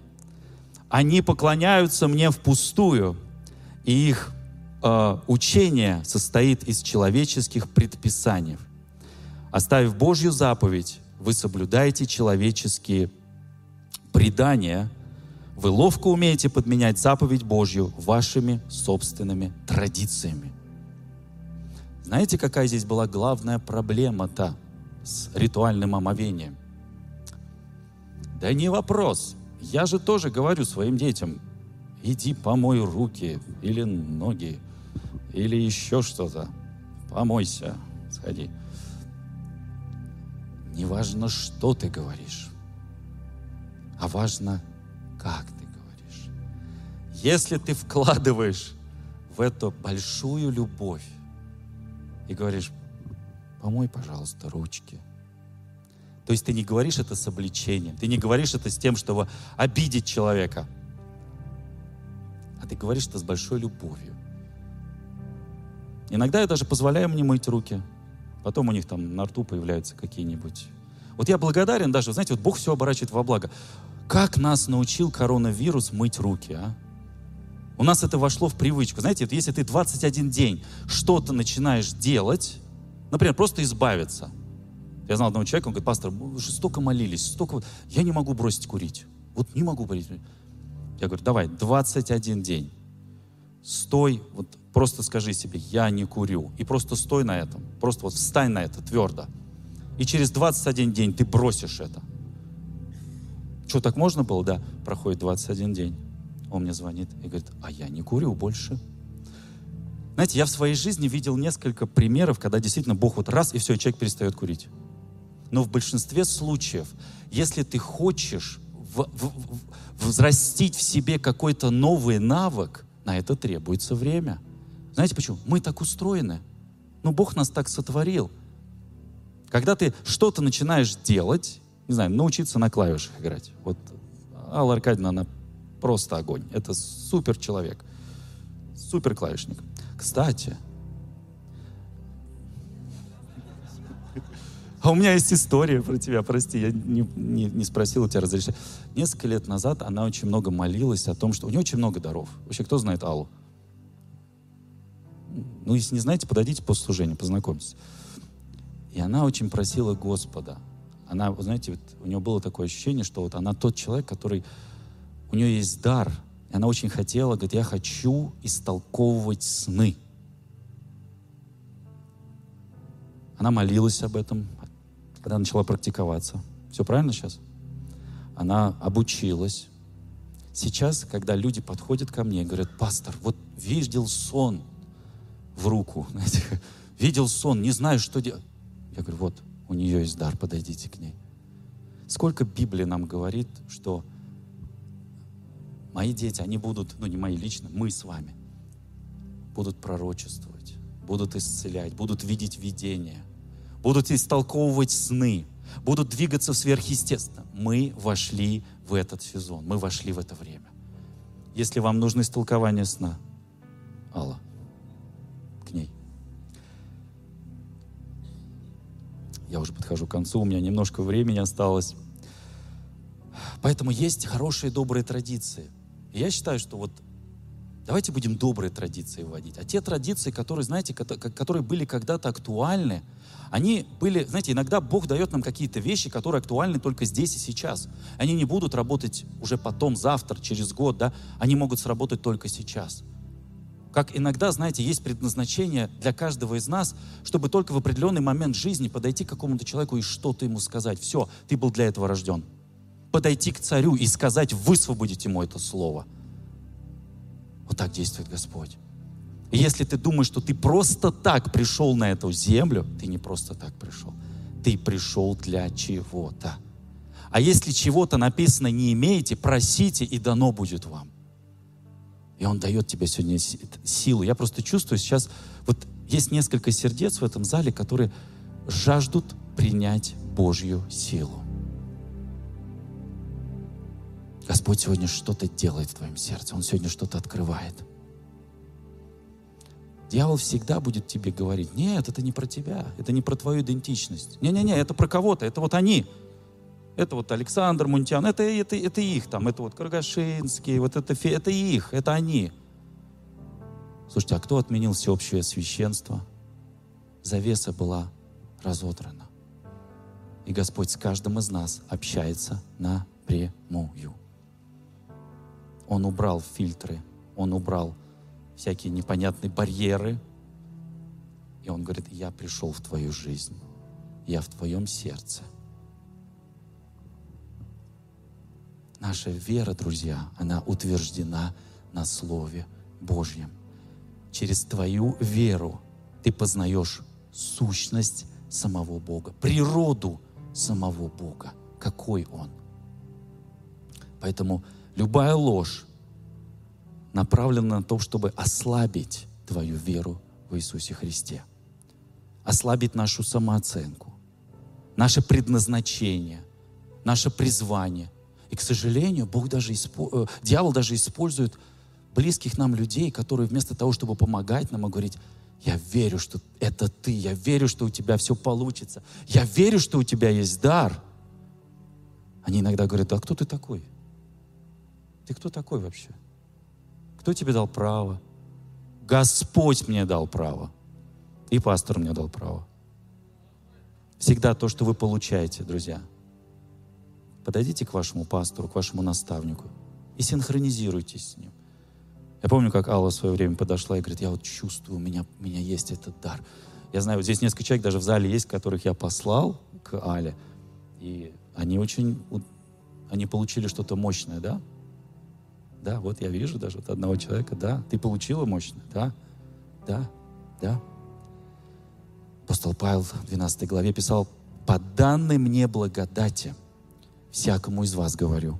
Они поклоняются мне впустую, и их э, учение состоит из человеческих предписаний. Оставив Божью заповедь, вы соблюдаете человеческие предания, вы ловко умеете подменять заповедь Божью вашими собственными традициями. Знаете, какая здесь была главная проблема-то с ритуальным омовением? Да не вопрос. Я же тоже говорю своим детям, иди помой руки или ноги, или еще что-то. Помойся, сходи. Не важно, что ты говоришь, а важно, как ты говоришь. Если ты вкладываешь в эту большую любовь и говоришь, помой, пожалуйста, ручки. То есть ты не говоришь это с обличением, ты не говоришь это с тем, чтобы обидеть человека, а ты говоришь это с большой любовью. Иногда я даже позволяю мне мыть руки. Потом у них там на рту появляются какие-нибудь... Вот я благодарен даже, знаете, вот Бог все оборачивает во благо. Как нас научил коронавирус мыть руки, а? У нас это вошло в привычку. Знаете, вот если ты 21 день что-то начинаешь делать, например, просто избавиться. Я знал одного человека, он говорит, пастор, вы же столько молились, столько... Я не могу бросить курить. Вот не могу бросить. Я говорю, давай, 21 день. Стой, вот просто скажи себе, я не курю. И просто стой на этом. Просто вот встань на это твердо. И через 21 день ты бросишь это. Что, так можно было? Да. Проходит 21 день. Он мне звонит и говорит, а я не курю больше. Знаете, я в своей жизни видел несколько примеров, когда действительно Бог вот раз, и все, и человек перестает курить. Но в большинстве случаев, если ты хочешь в, в, в, взрастить в себе какой-то новый навык, на это требуется время. Знаете почему? Мы так устроены. Ну, Бог нас так сотворил. Когда ты что-то начинаешь делать, не знаю, научиться на клавишах играть. Вот Алла Аркадьевна, она просто огонь. Это супер человек. Супер клавишник. Кстати, А у меня есть история про тебя, прости, я не, не, не спросил у тебя разрешения. Несколько лет назад она очень много молилась о том, что у нее очень много даров. Вообще, кто знает Аллу? Ну, если не знаете, подойдите после служения, познакомьтесь. И она очень просила Господа. Она, знаете, вот у нее было такое ощущение, что вот она тот человек, который... У нее есть дар. И она очень хотела, говорит, я хочу истолковывать сны. Она молилась об этом, когда начала практиковаться. Все правильно сейчас? Она обучилась. Сейчас, когда люди подходят ко мне и говорят, пастор, вот видел сон в руку, знаете, видел сон, не знаю, что делать. Я говорю, вот, у нее есть дар, подойдите к ней. Сколько Библия нам говорит, что мои дети, они будут, ну не мои лично, мы с вами, будут пророчествовать, будут исцелять, будут видеть видения, будут истолковывать сны, будут двигаться сверхъестественно. Мы вошли в этот сезон, мы вошли в это время. Если вам нужно истолкование сна, Я уже подхожу к концу, у меня немножко времени осталось. Поэтому есть хорошие, добрые традиции. И я считаю, что вот давайте будем добрые традиции вводить. А те традиции, которые, знаете, которые были когда-то актуальны, они были, знаете, иногда Бог дает нам какие-то вещи, которые актуальны только здесь и сейчас. Они не будут работать уже потом, завтра, через год, да, они могут сработать только сейчас. Как иногда, знаете, есть предназначение для каждого из нас, чтобы только в определенный момент жизни подойти к какому-то человеку и что-то ему сказать. Все, ты был для этого рожден. Подойти к царю и сказать, высвободить ему это слово. Вот так действует Господь. И если ты думаешь, что ты просто так пришел на эту землю, ты не просто так пришел. Ты пришел для чего-то. А если чего-то написано не имеете, просите, и дано будет вам. И Он дает тебе сегодня силу. Я просто чувствую сейчас, вот есть несколько сердец в этом зале, которые жаждут принять Божью силу. Господь сегодня что-то делает в твоем сердце. Он сегодня что-то открывает. Дьявол всегда будет тебе говорить, нет, это не про тебя, это не про твою идентичность. Не-не-не, это про кого-то, это вот они. Это вот Александр Мунтян, это, это, это их там, это вот Каргашинский, вот это, это их, это они. Слушайте, а кто отменил всеобщее священство? Завеса была разодрана. И Господь с каждым из нас общается напрямую. Он убрал фильтры, Он убрал всякие непонятные барьеры. И Он говорит, я пришел в твою жизнь, я в твоем сердце – Наша вера, друзья, она утверждена на Слове Божьем. Через твою веру ты познаешь сущность самого Бога, природу самого Бога, какой Он. Поэтому любая ложь направлена на то, чтобы ослабить твою веру в Иисусе Христе, ослабить нашу самооценку, наше предназначение, наше призвание – и, к сожалению, Бог даже, э, дьявол даже использует близких нам людей, которые вместо того, чтобы помогать нам говорить, я верю, что это ты, я верю, что у тебя все получится, я верю, что у тебя есть дар. Они иногда говорят, а кто ты такой? Ты кто такой вообще? Кто тебе дал право? Господь мне дал право. И пастор мне дал право. Всегда то, что вы получаете, друзья – подойдите к вашему пастору, к вашему наставнику и синхронизируйтесь с ним. Я помню, как Алла в свое время подошла и говорит, я вот чувствую, у меня, у меня есть этот дар. Я знаю, вот здесь несколько человек даже в зале есть, которых я послал к Але, и они очень, они получили что-то мощное, да? Да, вот я вижу даже вот одного человека, да, ты получила мощное, да, да, да. Апостол Павел в 12 главе писал, по данной мне благодати – всякому из вас говорю,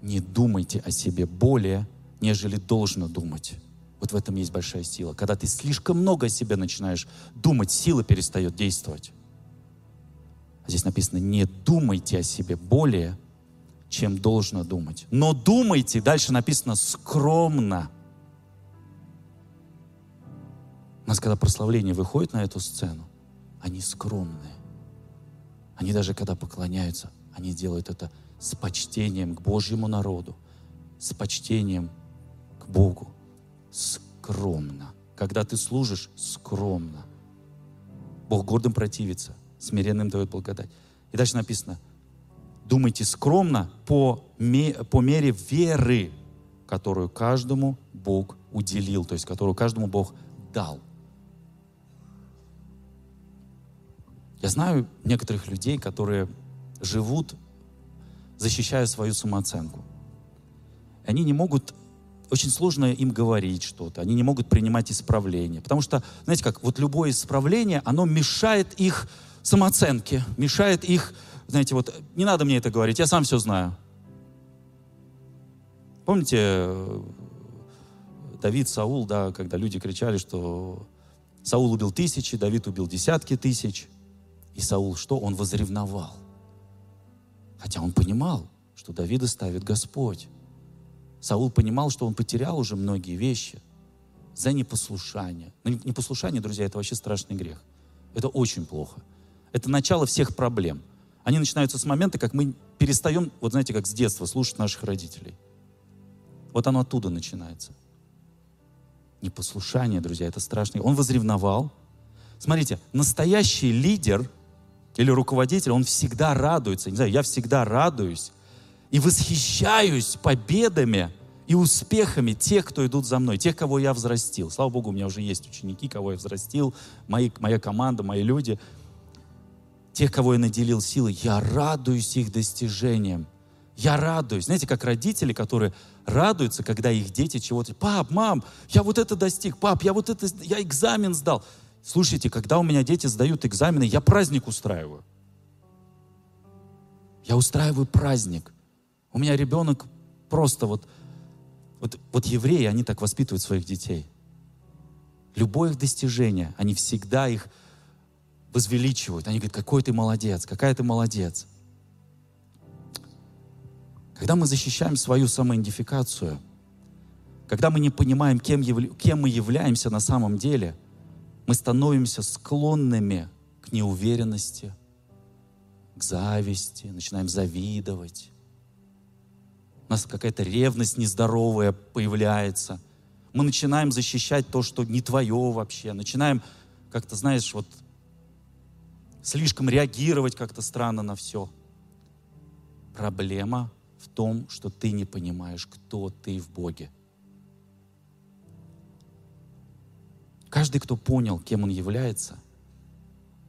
не думайте о себе более, нежели должно думать. Вот в этом есть большая сила. Когда ты слишком много о себе начинаешь думать, сила перестает действовать. А здесь написано, не думайте о себе более, чем должно думать. Но думайте, дальше написано, скромно. У нас, когда прославление выходит на эту сцену, они скромные. Они даже когда поклоняются, они делают это с почтением к Божьему народу, с почтением к Богу. Скромно. Когда ты служишь, скромно. Бог гордым противится, смиренным дает благодать. И дальше написано, думайте скромно по, по мере веры, которую каждому Бог уделил, то есть которую каждому Бог дал. Я знаю некоторых людей, которые живут, защищая свою самооценку. Они не могут, очень сложно им говорить что-то, они не могут принимать исправления. Потому что, знаете как, вот любое исправление, оно мешает их самооценке, мешает их, знаете, вот, не надо мне это говорить, я сам все знаю. Помните, Давид, Саул, да, когда люди кричали, что Саул убил тысячи, Давид убил десятки тысяч. И Саул что? Он возревновал. Хотя он понимал, что Давида ставит Господь. Саул понимал, что он потерял уже многие вещи за непослушание. Но непослушание, друзья, это вообще страшный грех. Это очень плохо. Это начало всех проблем. Они начинаются с момента, как мы перестаем, вот знаете, как с детства, слушать наших родителей. Вот оно оттуда начинается. Непослушание, друзья, это страшно. Он возревновал. Смотрите, настоящий лидер – или руководитель, он всегда радуется. Не знаю, я всегда радуюсь и восхищаюсь победами и успехами тех, кто идут за мной, тех, кого я взрастил. Слава Богу, у меня уже есть ученики, кого я взрастил, мои, моя команда, мои люди. Тех, кого я наделил силой, я радуюсь их достижениям. Я радуюсь. Знаете, как родители, которые радуются, когда их дети чего-то... Пап, мам, я вот это достиг. Пап, я вот это... Я экзамен сдал. Слушайте, когда у меня дети сдают экзамены, я праздник устраиваю. Я устраиваю праздник. У меня ребенок просто вот, вот, вот евреи, они так воспитывают своих детей. Любое их достижение, они всегда их возвеличивают. Они говорят, какой ты молодец, какая ты молодец. Когда мы защищаем свою самоидентификацию, когда мы не понимаем, кем, кем мы являемся на самом деле – мы становимся склонными к неуверенности, к зависти, начинаем завидовать. У нас какая-то ревность нездоровая появляется. Мы начинаем защищать то, что не твое вообще. Начинаем как-то, знаешь, вот слишком реагировать как-то странно на все. Проблема в том, что ты не понимаешь, кто ты в Боге. Каждый, кто понял, кем он является,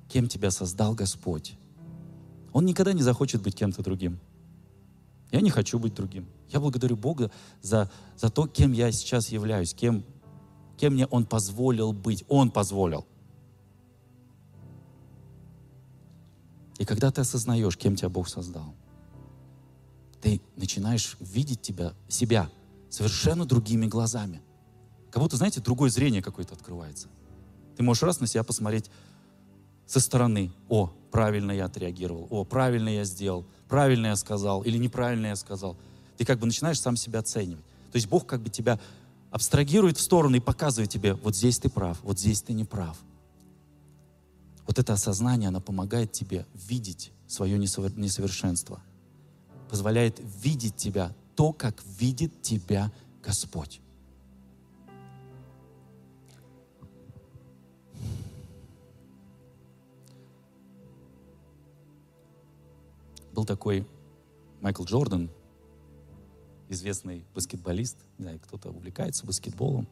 кем тебя создал Господь, он никогда не захочет быть кем-то другим. Я не хочу быть другим. Я благодарю Бога за, за то, кем я сейчас являюсь, кем, кем мне Он позволил быть. Он позволил. И когда ты осознаешь, кем тебя Бог создал, ты начинаешь видеть тебя, себя совершенно другими глазами. Как будто, знаете, другое зрение какое-то открывается. Ты можешь раз на себя посмотреть со стороны. О, правильно я отреагировал. О, правильно я сделал. Правильно я сказал. Или неправильно я сказал. Ты как бы начинаешь сам себя оценивать. То есть Бог как бы тебя абстрагирует в сторону и показывает тебе, вот здесь ты прав, вот здесь ты не прав. Вот это осознание, оно помогает тебе видеть свое несовершенство. Позволяет видеть тебя то, как видит тебя Господь. Был такой Майкл Джордан, известный баскетболист, не знаю, кто-то увлекается баскетболом.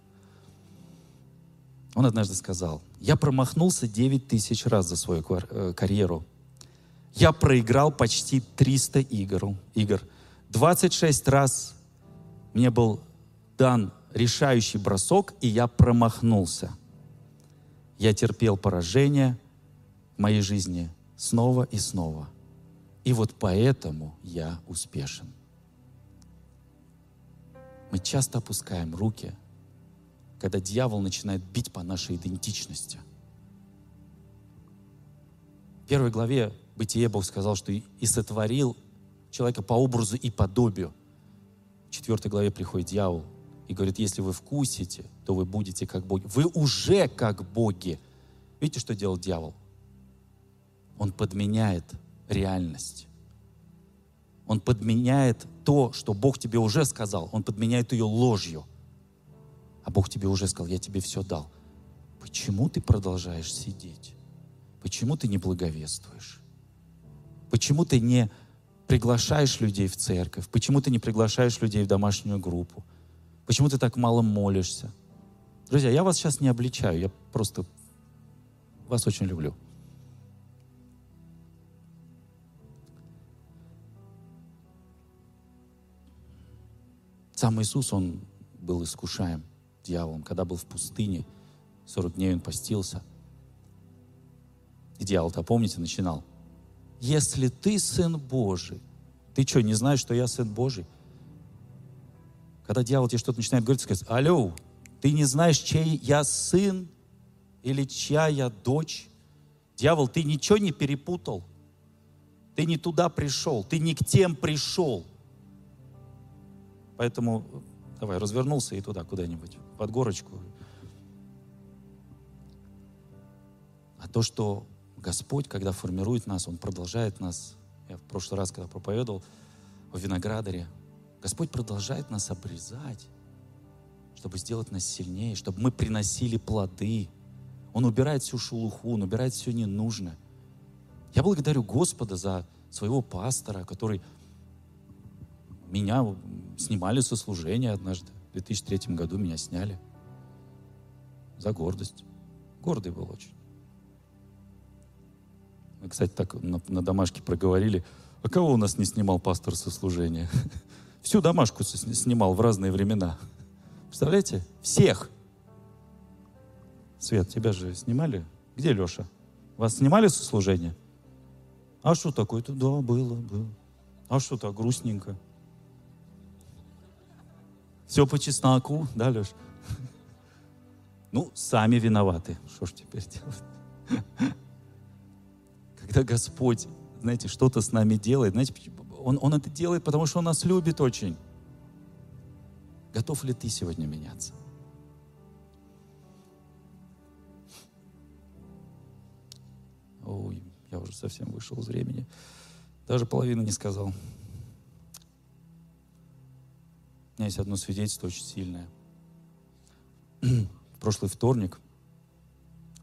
Он однажды сказал, я промахнулся 9 тысяч раз за свою э, карьеру. Я проиграл почти 300 игр. игр. 26 раз мне был дан решающий бросок, и я промахнулся. Я терпел поражение в моей жизни снова и снова. И вот поэтому я успешен. Мы часто опускаем руки, когда дьявол начинает бить по нашей идентичности. В первой главе Бытие Бог сказал, что и сотворил человека по образу и подобию. В четвертой главе приходит дьявол и говорит, если вы вкусите, то вы будете как боги. Вы уже как боги. Видите, что делал дьявол? Он подменяет реальность. Он подменяет то, что Бог тебе уже сказал. Он подменяет ее ложью. А Бог тебе уже сказал, я тебе все дал. Почему ты продолжаешь сидеть? Почему ты не благовествуешь? Почему ты не приглашаешь людей в церковь? Почему ты не приглашаешь людей в домашнюю группу? Почему ты так мало молишься? Друзья, я вас сейчас не обличаю, я просто вас очень люблю. Сам Иисус, Он был искушаем дьяволом, когда был в пустыне, 40 дней Он постился. И дьявол-то, помните, начинал. Если ты Сын Божий, ты что, не знаешь, что я Сын Божий? Когда дьявол тебе что-то начинает говорить, сказать, алло, ты не знаешь, чей я сын или чья я дочь? Дьявол, ты ничего не перепутал. Ты не туда пришел, ты не к тем пришел. Поэтому давай, развернулся и туда куда-нибудь, под горочку. А то, что Господь, когда формирует нас, Он продолжает нас. Я в прошлый раз, когда проповедовал о виноградаре, Господь продолжает нас обрезать, чтобы сделать нас сильнее, чтобы мы приносили плоды. Он убирает всю шелуху, Он убирает все ненужное. Я благодарю Господа за своего пастора, который меня снимали со служения однажды. В 2003 году меня сняли. За гордость. Гордый был очень. Мы, кстати, так на, на домашке проговорили. А кого у нас не снимал пастор со служения? Всю домашку снимал в разные времена. Представляете? Всех. Свет, тебя же снимали? Где Леша? Вас снимали со служения? А что такое-то? Да, было, было. А что так грустненько? Все по чесноку, да, Леш? Ну, сами виноваты. Что ж теперь делать? Когда Господь, знаете, что-то с нами делает, знаете, он, он это делает, потому что Он нас любит очень. Готов ли ты сегодня меняться? Ой, я уже совсем вышел из времени. Даже половину не сказал. Меня есть одно свидетельство очень сильное. В прошлый вторник,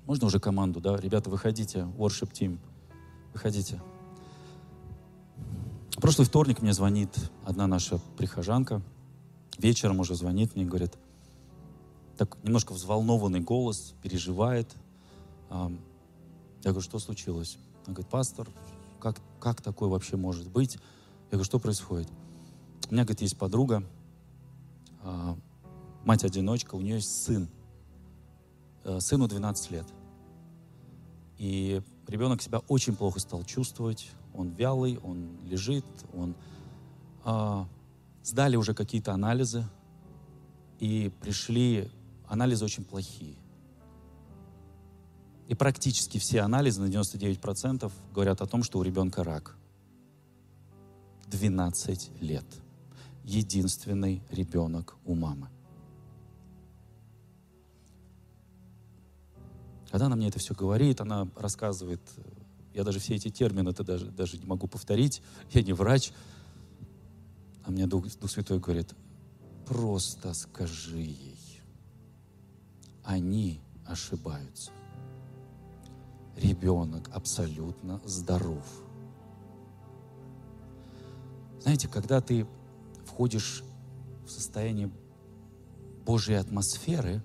можно уже команду, да? Ребята, выходите, worship team, выходите. В прошлый вторник мне звонит одна наша прихожанка, вечером уже звонит мне, говорит, так немножко взволнованный голос, переживает. Я говорю, что случилось? Она говорит, пастор, как, как такое вообще может быть? Я говорю, что происходит? У меня, говорит, есть подруга, а, мать-одиночка, у нее есть сын. Э, сыну 12 лет. И ребенок себя очень плохо стал чувствовать. Он вялый, он лежит, он... А, сдали уже какие-то анализы, и пришли анализы очень плохие. И практически все анализы на 99% говорят о том, что у ребенка рак. 12 лет единственный ребенок у мамы. Когда она мне это все говорит, она рассказывает, я даже все эти термины это даже, даже не могу повторить, я не врач, а мне Дух, Дух Святой говорит, просто скажи ей, они ошибаются. Ребенок абсолютно здоров. Знаете, когда ты входишь в состояние Божьей атмосферы,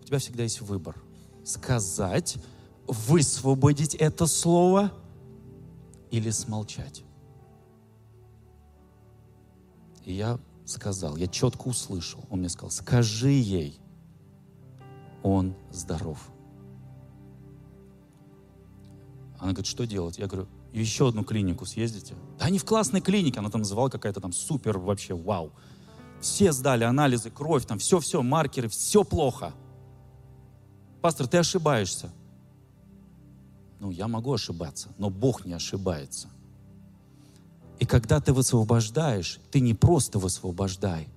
у тебя всегда есть выбор. Сказать, высвободить это слово или смолчать. И я сказал, я четко услышал. Он мне сказал, скажи ей, он здоров. Она говорит, что делать? Я говорю, еще одну клинику съездите. Да они в классной клинике, она там называла какая-то там супер вообще вау. Все сдали анализы, кровь, там все-все, маркеры, все плохо. Пастор, ты ошибаешься. Ну, я могу ошибаться, но Бог не ошибается. И когда ты высвобождаешь, ты не просто высвобождай,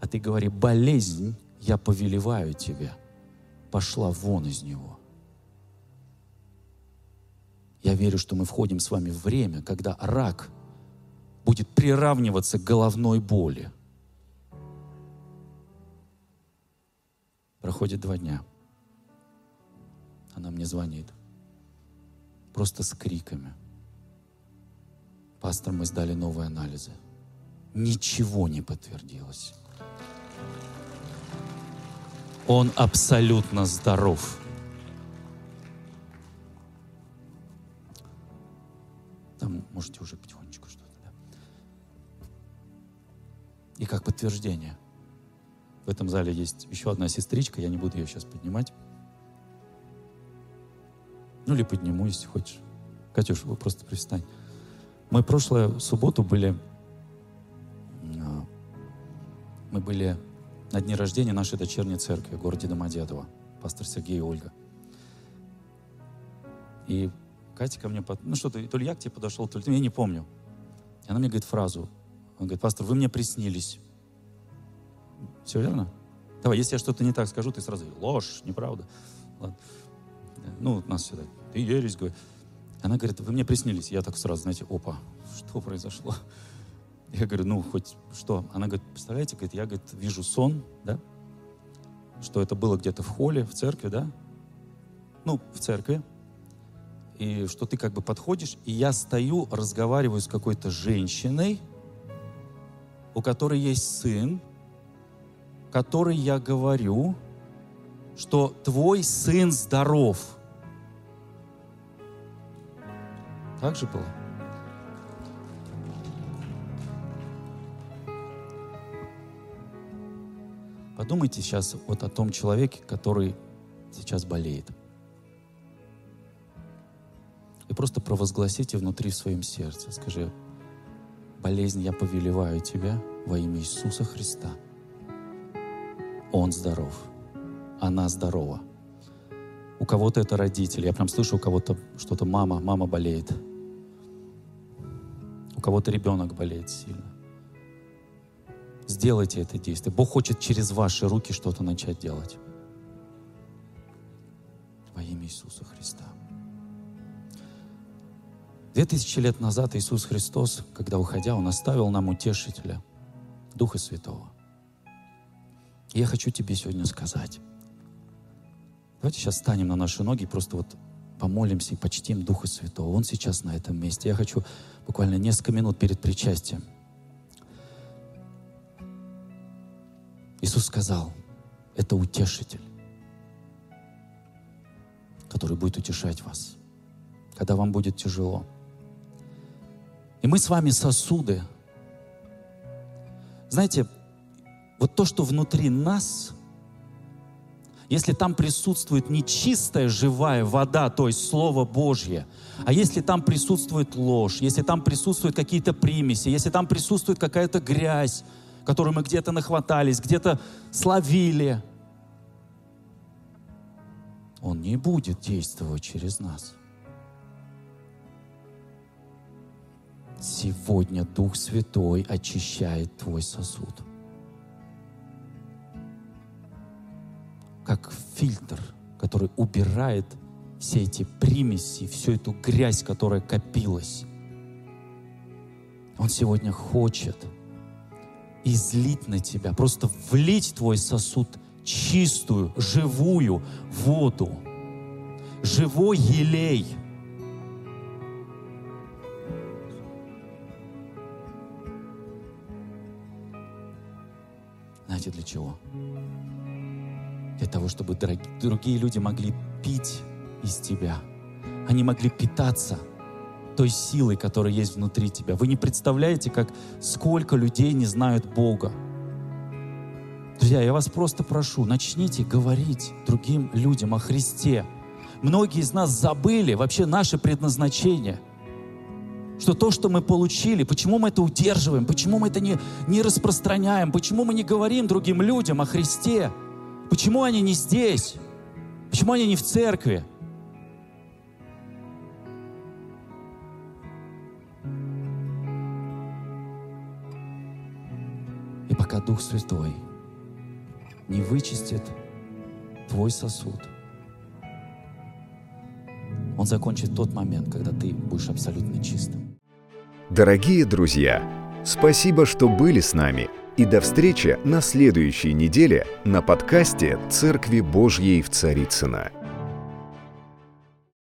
а ты говори, болезнь, я повелеваю тебе, пошла вон из него. Я верю, что мы входим с вами в время, когда рак будет приравниваться к головной боли. Проходит два дня. Она мне звонит. Просто с криками. Пастор, мы сдали новые анализы. Ничего не подтвердилось. Он абсолютно здоров. Там можете уже потихонечку что-то. Да? И как подтверждение. В этом зале есть еще одна сестричка, я не буду ее сейчас поднимать. Ну или подниму, если хочешь. Катюш, вы просто пристань. Мы прошлую субботу были, а, мы были на дне рождения нашей дочерней церкви в городе Домодедово, пастор Сергей и Ольга. И Катя ко мне, под... ну что, то ли я к тебе подошел, то ли ты, я не помню. И она мне говорит фразу, он говорит, пастор, вы мне приснились. Все верно? Давай, если я что-то не так скажу, ты сразу ложь, неправда. Ладно. Ну, нас сюда, ты ересь, говорит. Она говорит, вы мне приснились. Я так сразу, знаете, опа, что произошло? Я говорю, ну, хоть что? Она говорит, представляете, говорит, я говорит, вижу сон, да? Что это было где-то в холле, в церкви, да? Ну, в церкви. И что ты как бы подходишь, и я стою, разговариваю с какой-то женщиной, у которой есть сын, который я говорю, что твой сын здоров. Так же было? Подумайте сейчас вот о том человеке, который сейчас болеет. Просто провозгласите внутри в своем сердце. Скажи, болезнь я повелеваю тебя во имя Иисуса Христа. Он здоров. Она здорова. У кого-то это родители. Я прям слышу, у кого-то что-то мама, мама болеет. У кого-то ребенок болеет сильно. Сделайте это действие. Бог хочет через ваши руки что-то начать делать. Во имя Иисуса Христа. Две тысячи лет назад Иисус Христос, когда уходя, Он оставил нам утешителя, Духа Святого. И я хочу тебе сегодня сказать, Давайте сейчас станем на наши ноги и просто вот помолимся и почтим Духа Святого. Он сейчас на этом месте. Я хочу буквально несколько минут перед причастием. Иисус сказал, это утешитель, который будет утешать вас, когда вам будет тяжело. И мы с вами сосуды. Знаете, вот то, что внутри нас – если там присутствует нечистая живая вода, то есть Слово Божье, а если там присутствует ложь, если там присутствуют какие-то примеси, если там присутствует какая-то грязь, которую мы где-то нахватались, где-то словили, Он не будет действовать через нас. Сегодня Дух Святой очищает твой сосуд. как фильтр, который убирает все эти примеси, всю эту грязь, которая копилась. Он сегодня хочет излить на тебя, просто влить твой сосуд чистую, живую воду, живой елей. Знаете для чего? для того, чтобы другие люди могли пить из тебя. Они могли питаться той силой, которая есть внутри тебя. Вы не представляете, как сколько людей не знают Бога. Друзья, я вас просто прошу, начните говорить другим людям о Христе. Многие из нас забыли вообще наше предназначение. Что то, что мы получили, почему мы это удерживаем, почему мы это не, не распространяем, почему мы не говорим другим людям о Христе, почему они не здесь, почему они не в церкви. И пока Дух Святой не вычистит твой сосуд, Он закончит тот момент, когда ты будешь абсолютно чистым. Дорогие друзья, спасибо, что были с нами. И до встречи на следующей неделе на подкасте «Церкви Божьей в Царицына.